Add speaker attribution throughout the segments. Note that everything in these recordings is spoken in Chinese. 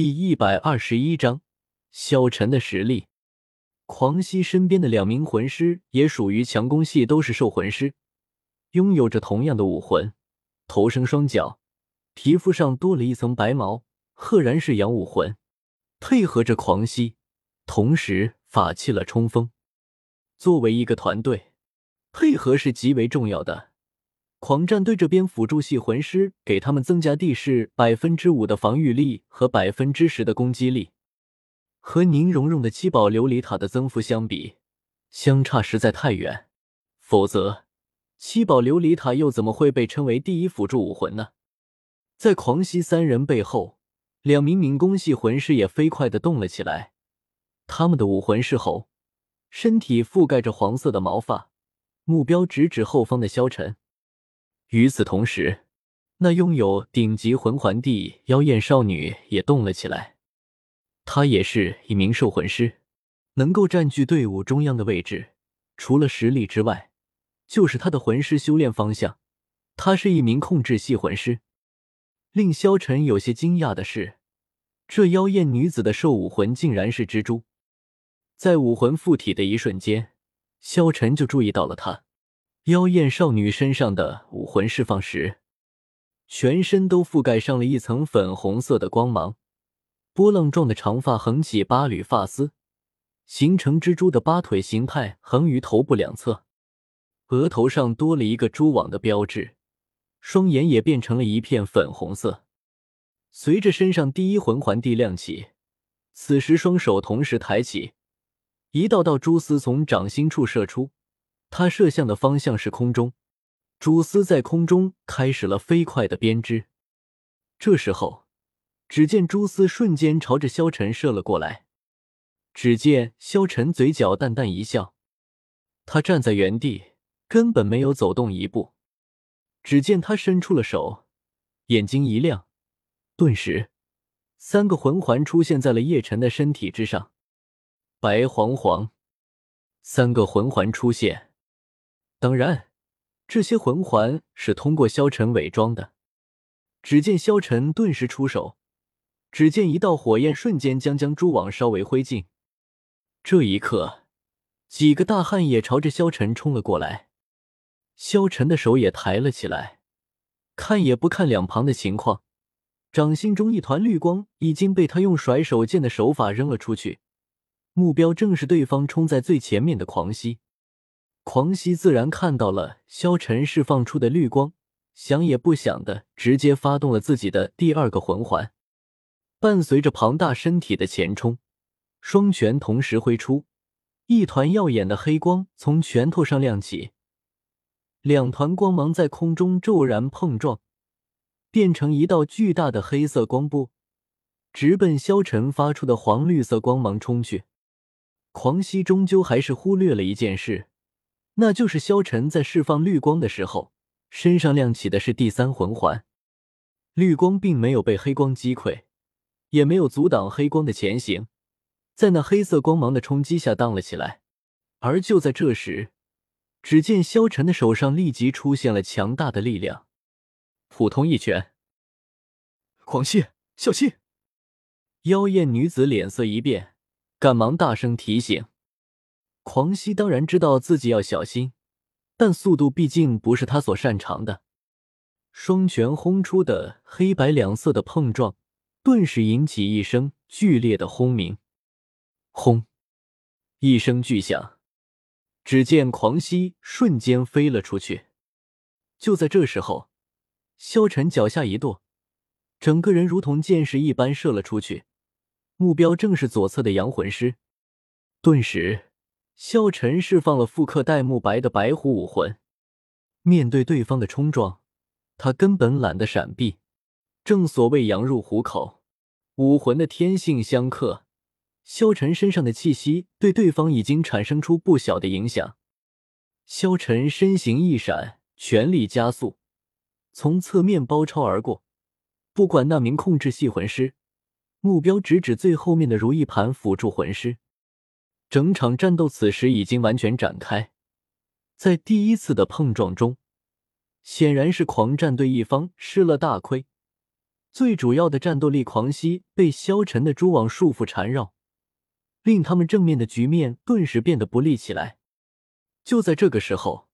Speaker 1: 第一百二十一章，萧晨的实力。狂熙身边的两名魂师也属于强攻系，都是兽魂师，拥有着同样的武魂，头生双角，皮肤上多了一层白毛，赫然是阳武魂。配合着狂熙，同时法器了冲锋。作为一个团队，配合是极为重要的。狂战队这边辅助系魂师给他们增加地势百分之五的防御力和百分之十的攻击力，和宁荣荣的七宝琉璃塔的增幅相比，相差实在太远。否则，七宝琉璃塔又怎么会被称为第一辅助武魂呢？在狂熙三人背后，两名敏攻系魂师也飞快的动了起来。他们的武魂是猴，身体覆盖着黄色的毛发，目标直指后方的萧晨。与此同时，那拥有顶级魂环的妖艳少女也动了起来。她也是一名兽魂师，能够占据队伍中央的位置。除了实力之外，就是她的魂师修炼方向。她是一名控制系魂师。令萧晨有些惊讶的是，这妖艳女子的兽武魂竟然是蜘蛛。在武魂附体的一瞬间，萧晨就注意到了她。妖艳少女身上的武魂释放时，全身都覆盖上了一层粉红色的光芒，波浪状的长发横起八缕发丝，形成蜘蛛的八腿形态，横于头部两侧，额头上多了一个蛛网的标志，双眼也变成了一片粉红色。随着身上第一魂环地亮起，此时双手同时抬起，一道道蛛丝从掌心处射出。他射向的方向是空中，蛛丝在空中开始了飞快的编织。这时候，只见蛛丝瞬间朝着萧晨射了过来。只见萧晨嘴角淡淡一笑，他站在原地，根本没有走动一步。只见他伸出了手，眼睛一亮，顿时，三个魂环出现在了叶晨的身体之上。白黄黄，三个魂环出现。当然，这些魂环是通过萧晨伪装的。只见萧晨顿时出手，只见一道火焰瞬间将将蛛网烧为灰烬。这一刻，几个大汉也朝着萧晨冲了过来。萧晨的手也抬了起来，看也不看两旁的情况，掌心中一团绿光已经被他用甩手剑的手法扔了出去，目标正是对方冲在最前面的狂熙。狂熙自然看到了萧晨释放出的绿光，想也不想的直接发动了自己的第二个魂环，伴随着庞大身体的前冲，双拳同时挥出，一团耀眼的黑光从拳头上亮起，两团光芒在空中骤然碰撞，变成一道巨大的黑色光波，直奔萧晨发出的黄绿色光芒冲去。狂熙终究还是忽略了一件事。那就是萧晨在释放绿光的时候，身上亮起的是第三魂环，绿光并没有被黑光击溃，也没有阻挡黑光的前行，在那黑色光芒的冲击下荡了起来。而就在这时，只见萧晨的手上立即出现了强大的力量，普通一拳。
Speaker 2: 狂熙，小心！
Speaker 1: 妖艳女子脸色一变，赶忙大声提醒。狂熙当然知道自己要小心，但速度毕竟不是他所擅长的。双拳轰出的黑白两色的碰撞，顿时引起一声剧烈的轰鸣。轰！一声巨响，只见狂熙瞬间飞了出去。就在这时候，萧晨脚下一跺，整个人如同箭矢一般射了出去，目标正是左侧的阳魂师。顿时。萧晨释放了复刻戴沐白的白虎武魂，面对对方的冲撞，他根本懒得闪避。正所谓羊入虎口，武魂的天性相克。萧晨身上的气息对对方已经产生出不小的影响。萧晨身形一闪，全力加速，从侧面包抄而过。不管那名控制系魂师，目标直指最后面的如意盘辅助魂师。整场战斗此时已经完全展开，在第一次的碰撞中，显然是狂战队一方吃了大亏。最主要的战斗力狂犀被消沉的蛛网束缚缠绕，令他们正面的局面顿时变得不利起来。就在这个时候，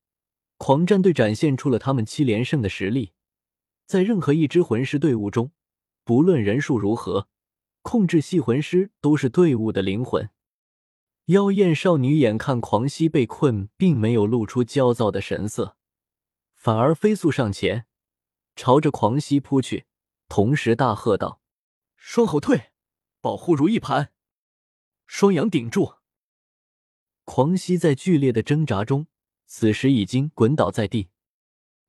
Speaker 1: 狂战队展现出了他们七连胜的实力。在任何一支魂师队伍中，不论人数如何，控制系魂师都是队伍的灵魂。妖艳少女眼看狂熙被困，并没有露出焦躁的神色，反而飞速上前，朝着狂熙扑去，同时大喝道：“
Speaker 2: 双后退，保护如意盘，双阳顶住！”
Speaker 1: 狂熙在剧烈的挣扎中，此时已经滚倒在地，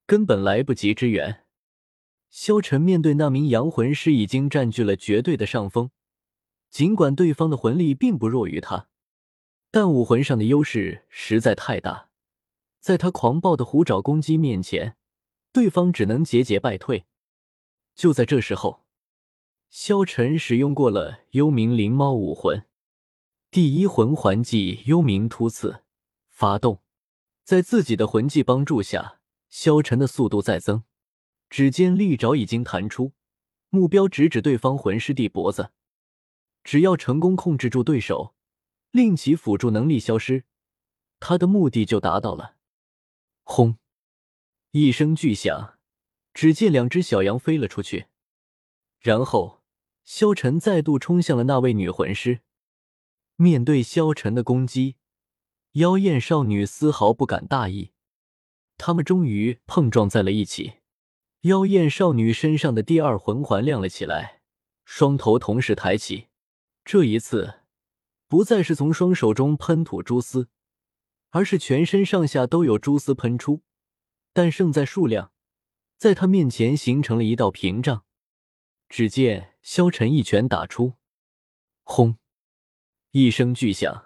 Speaker 1: 根本来不及支援。萧晨面对那名阳魂师，已经占据了绝对的上风，尽管对方的魂力并不弱于他。但武魂上的优势实在太大，在他狂暴的虎爪攻击面前，对方只能节节败退。就在这时候，萧晨使用过了幽冥灵猫武魂，第一魂环技幽冥突刺发动，在自己的魂技帮助下，萧晨的速度再增。指尖利爪已经弹出，目标直指对方魂师弟脖子，只要成功控制住对手。令其辅助能力消失，他的目的就达到了。轰！一声巨响，只见两只小羊飞了出去。然后，萧晨再度冲向了那位女魂师。面对萧晨的攻击，妖艳少女丝毫不敢大意。他们终于碰撞在了一起。妖艳少女身上的第二魂环亮了起来，双头同时抬起。这一次。不再是从双手中喷吐蛛丝，而是全身上下都有蛛丝喷出，但胜在数量，在他面前形成了一道屏障。只见萧晨一拳打出，轰！一声巨响，